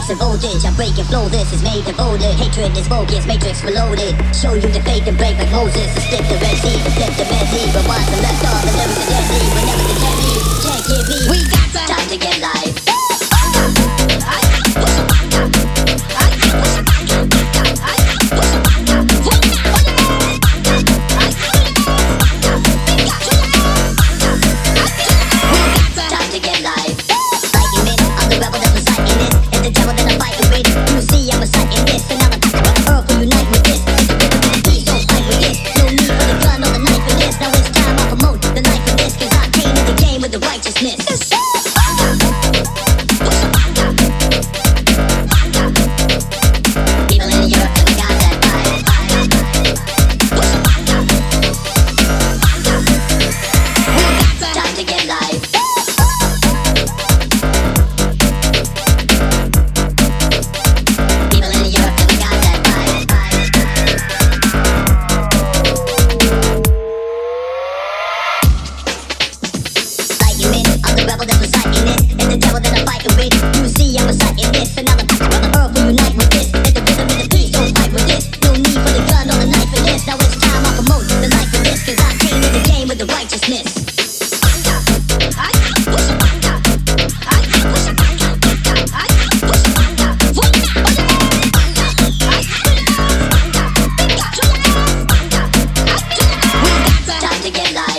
face of old. I break and flow this is made of fold. Hatred is bogus, matrix reloaded. Show you the faith and break like Moses. Split the Red Sea, flip the Red Sea, but why the show. devil the devil that I'm fighting with. You see, I'm a this, and I'm a pastor the earth will unite with this. Let the rhythm and the peace don't with this. No need for the gun or the knife for this. Now it's time I promote the life of this, I came in the game with the righteousness. Time to get lost.